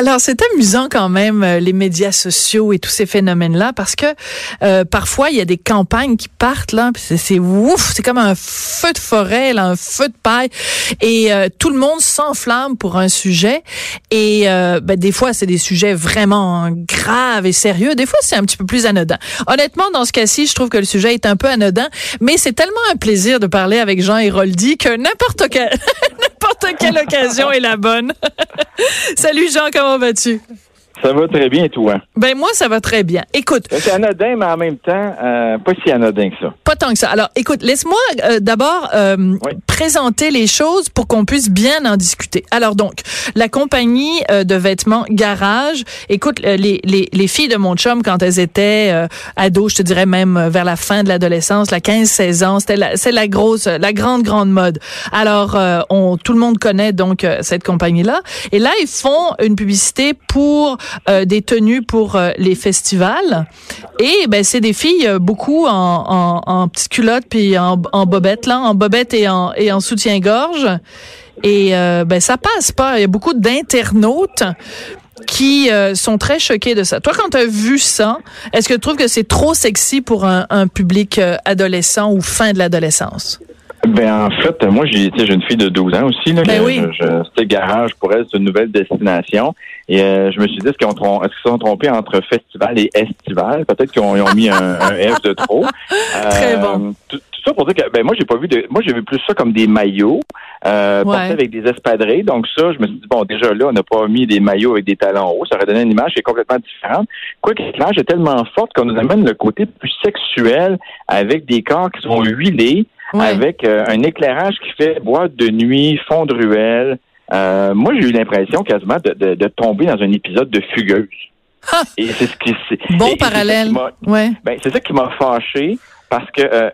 Alors, c'est amusant quand même, euh, les médias sociaux et tous ces phénomènes-là, parce que euh, parfois, il y a des campagnes qui partent, là, c'est- ouf, c'est comme un feu de forêt, là, un feu de paille, et euh, tout le monde s'enflamme pour un sujet, et ben, des fois, c'est des sujets vraiment graves et sérieux, des fois, c'est un petit peu plus anodin. Honnêtement, dans ce cas-ci, je trouve que le sujet est un peu anodin, mais c'est tellement un plaisir de parler avec Jean Héroldi que n'importe quel... quelle occasion est la bonne. Salut Jean, comment vas-tu? Ça va très bien, toi. Ben moi, ça va très bien. Écoute, C'est anodin, mais en même temps, euh, pas si anodin que ça. pas tant que ça. Alors, écoute, laisse-moi euh, d'abord euh, Oui. présenter les choses pour qu'on puisse bien en discuter. Alors donc, la compagnie euh, de vêtements Garage, écoute, euh, les, les, les filles de mon chum, quand elles étaient euh, ados, je te dirais même vers la fin de l'adolescence, la 15-16 ans, c'était la, c'est la grosse, la grande, grande mode. Alors, euh, on, tout le monde connaît donc cette compagnie-là. Et là, ils font une publicité pour euh, des tenues pour euh, les festivals. Et ben c'est des filles euh, beaucoup en, en, en petites culottes puis en, en bobette là, en bobette et en et en soutien-gorge. Et euh, ben ça passe pas. Il y a beaucoup d'internautes qui euh, sont très choqués de ça. Toi, quand tu as vu ça, est-ce que tu trouves que c'est trop sexy pour un, un public euh, adolescent ou fin de l'adolescence? Ben en fait, moi j'ai j'ai une fille de 12 ans aussi là. Ben que oui. je- je- C'était garage pour elle, c'est une nouvelle destination. Et euh, je me suis dit est-ce qu'ils ont est-ce qu'ils sont trompés entre festival et estival? Peut-être qu'ils ont, ont mis un, un F de trop. Très Euh, bon. Tout, tout ça pour dire que ben moi j'ai pas vu de moi j'ai vu plus ça comme des maillots euh, Ouais. portés avec des espadrilles. Donc ça, je me suis dit bon déjà là on n'a pas mis des maillots avec des talons hauts, ça aurait donné une image qui est complètement différente. Quoique l'image est tellement forte qu'on nous amène le côté plus sexuel avec des corps qui sont huilés Ouais. avec euh, un éclairage qui fait boîte de nuit, fond de ruelle. Euh, moi, j'ai eu l'impression quasiment de, de- de tomber dans un épisode de Fugueuse. Ah! Et c'est ce qui c'est- et Bon c'est parallèle. m'a- Ouais. Ben, c'est ça qui m'a fâché parce que euh,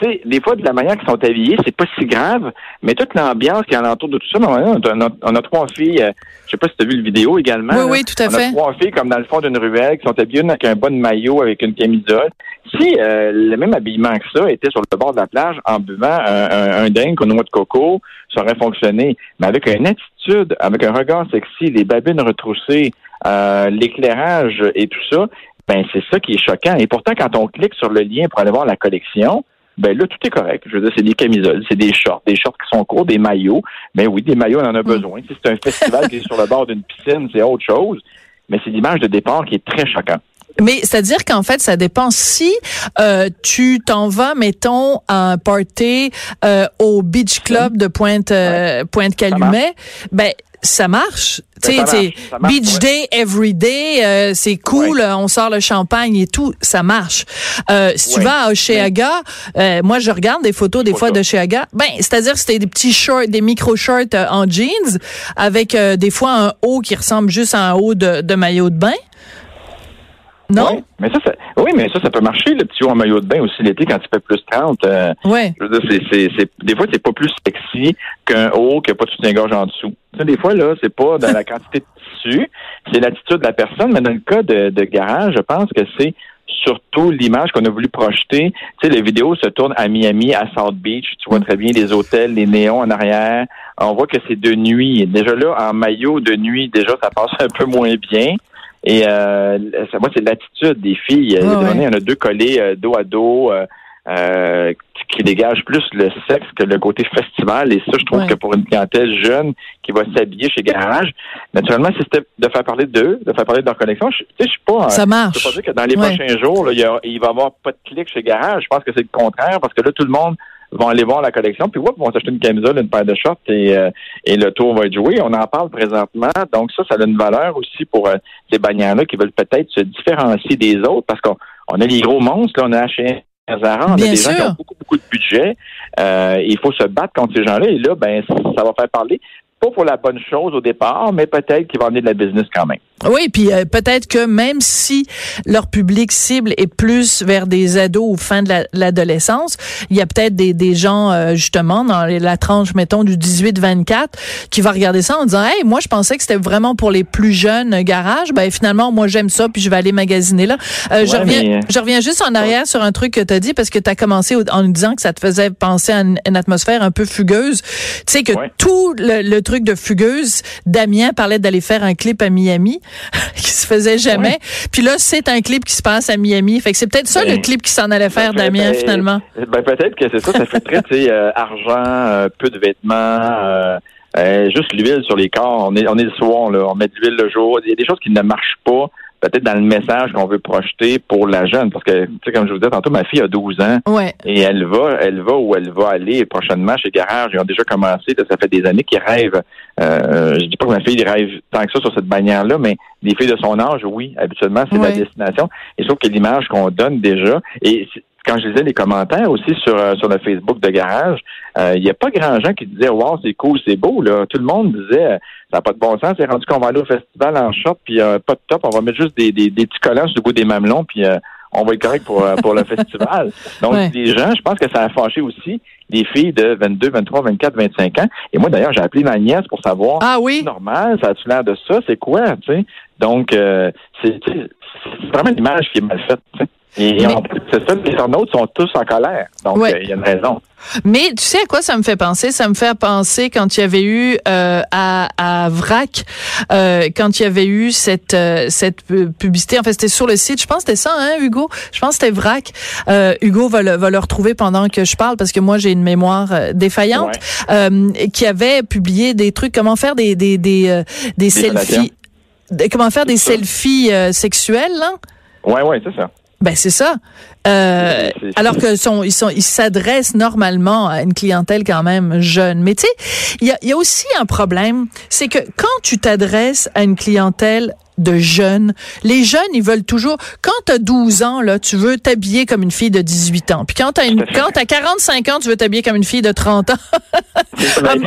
tu sais, des fois, de la manière qu'ils sont habillés, c'est pas si grave, mais toute l'ambiance qui est alentour de tout ça, on a, on a trois filles, euh, je sais pas si tu as vu le vidéo également. Oui, là. oui, tout à on fait. a trois filles comme dans le fond d'une ruelle qui sont habillées avec un bon maillot, avec une camisole. Si euh, le même habillement que ça était sur le bord de la plage en buvant un, un, un dingue au noix de coco, ça aurait fonctionné. Mais avec une attitude, avec un regard sexy, les babines retroussées, euh, l'éclairage et tout ça, ben c'est ça qui est choquant. Et pourtant, quand on clique sur le lien pour aller voir la collection, ben là, tout est correct. Je veux dire, c'est des camisoles, c'est des shorts, des shorts qui sont courts, des maillots. Ben oui, des maillots, on en a besoin. Si c'est un festival qui est sur le bord d'une piscine, c'est autre chose. Mais c'est l'image de départ qui est très choquant. Mais c'est-à-dire qu'en fait, ça dépend si euh, tu t'en vas, mettons, à un party euh, au Beach Club de Pointe euh, Pointe Calumet, ben ça marche. Tu sais, Beach ouais. Day every day, euh, c'est cool, Ouais. on sort le champagne et tout, ça marche. Euh, si tu vas à Oshéaga, euh, moi je regarde des photos des fois de Oshéaga, ben c'est-à-dire c'était des petits shorts, des micro shorts euh, en jeans avec euh, des fois un haut qui ressemble juste à un haut de, de maillot de bain. Non? Ouais. Mais ça, ça, oui, mais ça, ça peut marcher, le petit haut en maillot de bain aussi l'été quand il fait plus 30. euh, Ouais. je veux dire, c'est, c'est, c'est, des fois, c'est pas plus sexy qu'un haut qui n'a pas de soutien-gorge en dessous. Tu sais, des fois, là, c'est pas dans la quantité de tissu, c'est l'attitude de la personne, mais dans le cas de, de garage, je pense que c'est surtout l'image qu'on a voulu projeter. Tu sais, les vidéos se tournent à Miami, à South Beach. Tu vois très bien les hôtels, les néons en arrière. On voit que c'est de nuit. Déjà là, en maillot de nuit, déjà, ça passe un peu moins bien. Et euh, ça, moi, c'est l'attitude des filles. A Ouais, il y en a deux collés euh, dos à dos. euh, euh, qui dégage plus le sexe que le côté festival. Et ça, je trouve Ouais. que pour une clientèle jeune qui va s'habiller chez Garage, naturellement, si c'était de faire parler d'eux, de faire parler de leur collection, je, tu sais, je suis pas... Ça Je marche. peux pas dire que dans les Ouais. prochains jours, là, il, y a- il va y avoir pas de clic chez Garage. Je pense que c'est le contraire parce que là, tout le monde vont aller voir la collection, puis whoop, vont s'acheter une camisole, une paire de shorts et, euh, et le tour va être joué. On en parle présentement, donc ça, ça a une valeur aussi pour euh, ces bannières-là qui veulent peut-être se différencier des autres parce qu'on on a les gros monstres, là, on a H&M, Zara, on a des gens qui ont beaucoup, beaucoup de budget. Euh, il faut se battre contre ces gens-là et là, ben, ça va faire parler. Pas pour la bonne chose au départ, mais peut-être qu'il va amener de la business quand même. Oui, puis euh, peut-être que même si leur public cible est plus vers des ados ou fin de la- l'adolescence, il y a peut-être des, des gens euh, justement dans la tranche mettons du 18-24 qui va regarder ça en disant "Hey, moi je pensais que c'était vraiment pour les plus jeunes euh, garages, ben finalement moi j'aime ça puis je vais aller magasiner là." Euh, je reviens mais- je reviens juste en arrière sur un truc que tu as dit parce que tu as commencé en nous disant que ça te faisait penser à une, une atmosphère un peu fugueuse. Tu sais que Ouais. tout le, le truc de fugueuse, Damien parlait d'aller faire un clip à Miami qui se faisait jamais. Puis là, c'est un clip qui se passe à Miami. Fait que c'est peut-être ça Ben, le clip qui s'en allait faire, fait- Damien, ben, finalement. Ben, peut-être que c'est ça. Ça fait très, tu sais, euh, argent, euh, peu de vêtements, euh, euh, juste l'huile sur les corps. On est, on est le soir, là. On met de l'huile le jour. Il y a des choses qui ne marchent pas, peut-être dans le message qu'on veut projeter pour la jeune. Parce que, tu sais, comme je vous disais tantôt, ma fille a 12 ans. Ouais. Et elle va, elle va où elle va aller prochainement chez Garage. Ils ont déjà commencé. ça fait des années qu'ils rêvent. Euh, je dis pas que ma fille rêve tant que ça sur cette bannière-là, mais les filles de son âge, oui, habituellement, c'est Ouais. la destination. Et sauf que l'image qu'on donne déjà, et quand je lisais les commentaires aussi sur, euh, sur le Facebook de Garage, euh, il n'y a pas grand gens qui disaient Wow, c'est cool, c'est beau. Là. Tout le monde disait euh, Ça n'a pas de bon sens, c'est rendu qu'on va aller au festival en short, puis euh, pas de top, on va mettre juste des, des, des petits collants sur le bout des mamelons, puis euh, on va être correct pour, pour le festival. Donc, Ouais. les gens, je pense que ça a fâché aussi les filles de 22, 23, 24, 25 ans. Et moi, d'ailleurs, j'ai appelé ma nièce pour savoir Ah oui? c'est normal, ça a-tu l'air de ça? C'est quoi, tu sais? Donc, euh, c'est vraiment l'image qui est mal faite. Et, et Mais- en plus, c'est ça, les internautes sont tous en colère. Donc, euh, il Ouais. y a une raison. Mais tu sais à quoi ça me fait penser? Ça me fait penser quand il y avait eu euh, à, à VRAC, euh, quand il y avait eu cette euh, cette pu- publicité. En fait, c'était sur le site. Je pense que c'était ça, hein, Hugo? Je pense que c'était VRAC. Euh, Hugo va le, va le retrouver pendant que je parle parce que moi, j'ai une mémoire défaillante. Euh, qui avait publié des trucs, comment faire des, des, des, euh, des selfies? Comment faire des selfies sexuelles, là? Ouais, ouais, c'est ça. Ben c'est ça. Euh, alors que sont, ils sont, ils s'adressent normalement à une clientèle quand même jeune. Mais tu sais, il y a, il y a aussi un problème, c'est que quand tu t'adresses à une clientèle de jeunes, les jeunes, ils veulent toujours. Quand t'as 12 ans là, tu veux t'habiller comme une fille de 18 ans. Puis quand t'as une, quand t'as 45 ans, tu veux t'habiller comme une fille de 30 ans. C'est ça, ben.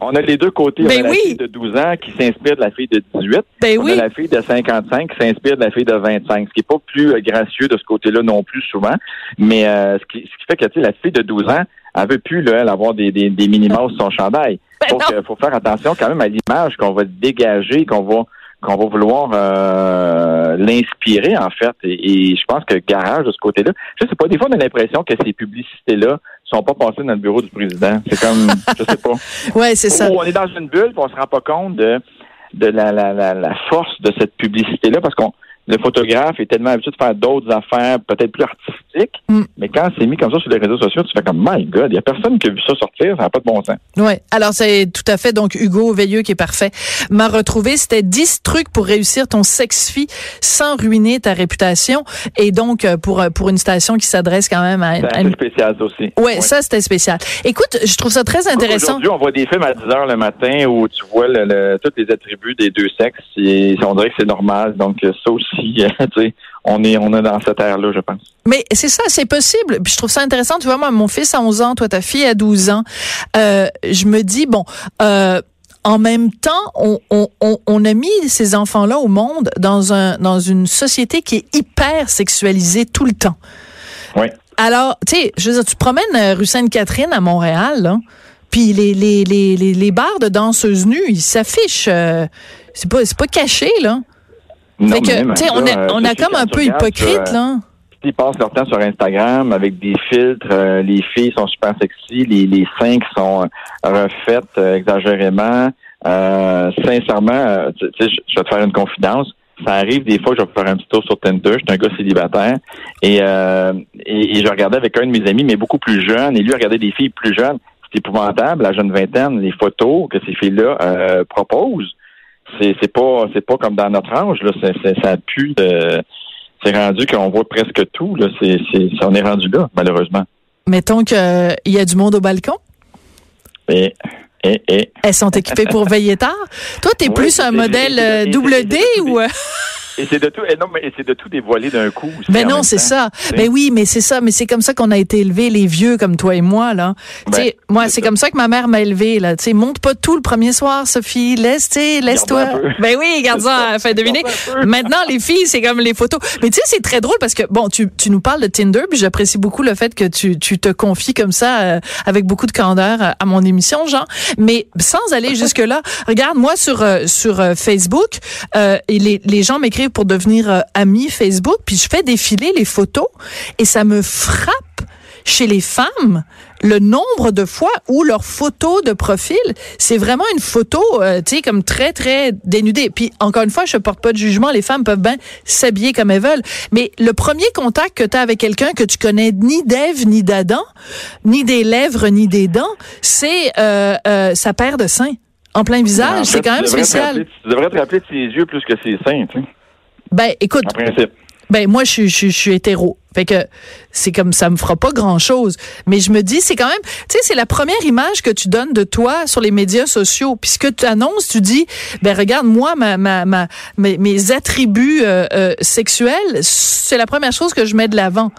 On a les deux côtés. Ben on a la oui. fille de 12 ans qui s'inspire de la fille de 18. Ben on oui. a la fille de 55 qui s'inspire de la fille de 25, ce qui est pas plus euh, gracieux de ce côté-là non plus souvent. Mais euh, ce, qui, ce qui fait que tu sais, la fille de 12 ans, elle veut plus là, elle, avoir des, des, des mini-mouse sur son chandail. Ben Donc, non. il faut faire attention quand même à l'image qu'on va dégager, qu'on va qu'on va vouloir euh, l'inspirer en fait. Et, et je pense que Garage de ce côté-là, je sais pas, des fois on a l'impression que ces publicités-là sont pas passées dans le bureau du président. C'est comme, je sais pas. Ouais, c'est ça. On est dans une bulle, puis on se rend pas compte de, de la, la, la, la force de cette publicité-là, parce qu'on le photographe est tellement habitué de faire d'autres affaires, peut-être plus artistiques, Mm. mais quand c'est mis comme ça sur les réseaux sociaux, tu fais comme My God, il y a personne qui a vu ça sortir, ça n'a pas de bon sens. Ouais. Alors c'est tout à fait donc Hugo Veilleux qui est parfait. M'a retrouvé, c'était 10 trucs pour réussir ton sex-fi sans ruiner ta réputation et donc euh, pour euh, pour une station qui s'adresse quand même à, C'est à une spécial ça aussi. Ouais, ça c'était spécial. Écoute, je trouve ça très intéressant. Aujourd'hui, on voit des films à 10 heures le matin où tu vois le, le- tous les attributs des deux sexes et on dirait que c'est normal. Donc ça aussi, sais, on est on est dans cette ère-là, je pense. Mais c'est ça, c'est possible. Puis je trouve ça intéressant. Tu vois, moi, mon fils a 11 ans, toi, ta fille a 12 ans. Euh, je me dis, bon, euh, en même temps, on, on, on, on a mis ces enfants-là au monde dans, un, dans une société qui est hyper sexualisée tout le temps. Oui. Alors, tu sais, je veux dire, tu promènes euh, rue Sainte-Catherine à Montréal, là, puis les, les, les, les, les bars de danseuses nues, ils s'affichent. euh, c'est pas, c'est pas caché, là. Non, fait que, on, ça, a, euh, on a comme un peu sur, hypocrite, euh, là. Ils passent leur temps sur Instagram avec des filtres. euh, les filles sont super sexy. Les, les seins qui sont euh, refaites euh, exagérément. Euh, sincèrement, euh, tu sais, je je vais te faire une confidence. Ça arrive des fois que je vais faire un petit tour sur Tinder. Je suis un gars célibataire. Et, euh, et, et je regardais avec un de mes amis, mais beaucoup plus jeune. Et lui regardait des filles plus jeunes. C'est épouvantable, la jeune vingtaine, les photos que ces filles-là euh, proposent. C'est c'est pas c'est pas comme dans notre âge. Là. C'est- c'est- ça pue de c'est rendu qu'on voit presque tout. Là. C'est, c'est, on est rendu là, malheureusement. Mettons qu'il y a du monde au balcon. Et, et, et. Elles sont équipées pour veiller tard. Toi, t'es Oui, plus un modèle euh, double D ou... Et c'est de tout, et non, mais c'est de tout dévoiler d'un coup. Ben en non, c'est ça. Ben oui, mais c'est ça. Mais c'est comme ça qu'on a été élevés, les vieux comme toi et moi là. tu sais, Ben, moi, c'est comme ça que ma mère m'a élevé là. Tu sais, monte pas tout le premier soir, Sophie. Laisse, tu sais, laisse-toi. Ben oui, garde ça. Fait deviner. Maintenant, les filles, c'est comme les photos. Mais tu sais, c'est très drôle parce que bon, tu, tu nous parles de Tinder, puis j'apprécie beaucoup le fait que tu, tu te confies comme ça euh, avec beaucoup de candeur euh, à mon émission, Jean. Mais sans aller jusque là, regarde moi sur euh, sur euh, Facebook, euh, et les les gens m'écrivent pour devenir euh, amis Facebook, puis je fais défiler les photos et ça me frappe chez les femmes le nombre de fois où leur photo de profil, c'est vraiment une photo, euh, tu sais, comme très, très dénudée. Puis, encore une fois, je porte pas de jugement, les femmes peuvent bien s'habiller comme elles veulent. Mais le premier contact que tu as avec quelqu'un que tu connais ni d'Ève, ni d'Adam, ni des lèvres, ni des dents, c'est euh, euh, sa paire de seins en plein En visage. fait, c'est quand même spécial. rappeler- Tu devrais te rappeler de ses yeux plus que ses seins, tu sais, Ben, écoute, en principe. Ben moi je, suis- je, je suis hétéro. Fait que c'est comme ça me fera pas grand-chose, mais je me dis c'est quand même tu sais c'est la première image que tu donnes de toi sur les médias sociaux. Puis ce que tu annonces, tu dis ben regarde moi ma ma, ma mes, mes attributs euh, euh, sexuels, c'est la première chose que je mets de l'avant.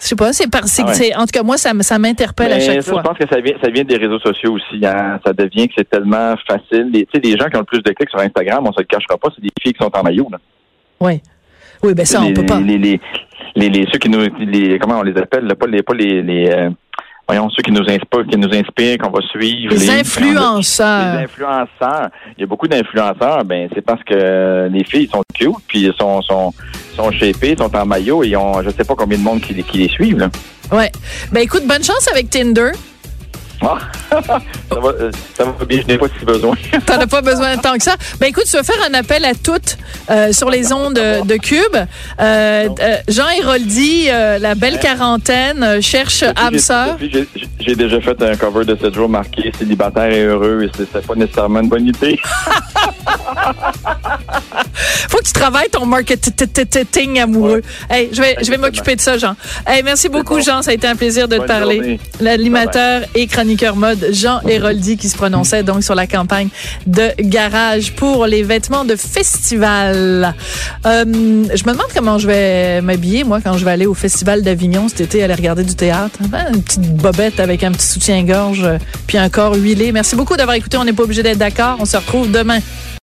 Je sais pas, c'est par c'est Ah ouais. en tout cas moi ça ça m'interpelle à chaque ça, fois. Je pense que ça vient, ça vient des réseaux sociaux aussi. hein. Ça devient que c'est tellement facile. Tu sais, les gens qui ont le plus de clics sur Instagram, on se le cachera pas, c'est des filles qui sont en maillot. Là. Oui. Oui, ben ça les, on peut pas. Les, les, les, ceux qui nous, les, comment on les appelle, là, pas les, pas les, les euh, voyons, ceux qui nous inspirent, qui nous inspirent, qu'on va suivre. Les Les influenceurs. influenceurs. Il y a beaucoup d'influenceurs. Ben, c'est parce que les filles sont cute, puis sont, sont, sont shapées, sont en maillot, et ils ont, je sais pas combien de monde qui, les- qui les suivent, là. Ouais. Ben écoute, bonne chance avec Tinder. Ah, ça, va, euh, ça va bien, je n'ai pas si besoin. T'en as pas besoin tant que ça. Ben écoute, tu vas faire un appel à toutes euh, sur les ondes de, de Cube. Euh, euh, Jean Héroldi, euh, la belle quarantaine, euh, cherche âme J'ai- sœur. déjà fait un cover de 7 jours marqué célibataire et heureux, et c'était pas nécessairement une bonne idée. Faut que tu travailles ton marketing amoureux. Hey, je vais, je vais m'occuper de ça, Jean. Hey, merci beaucoup, bon. Jean. Ça a été un plaisir de te parler. L'animateur et chroniqueur mode Jean Héroldi qui se prononçait donc sur la campagne de garage pour les vêtements de festival. Euh, je me demande comment je vais m'habiller, moi, quand je vais aller au Festival d'Avignon cet été, aller regarder du théâtre. Hein, Une petite bobette avec un petit soutien-gorge, euh, puis un corps huilé. Merci beaucoup d'avoir écouté. On n'est pas obligé d'être d'accord. On se retrouve demain.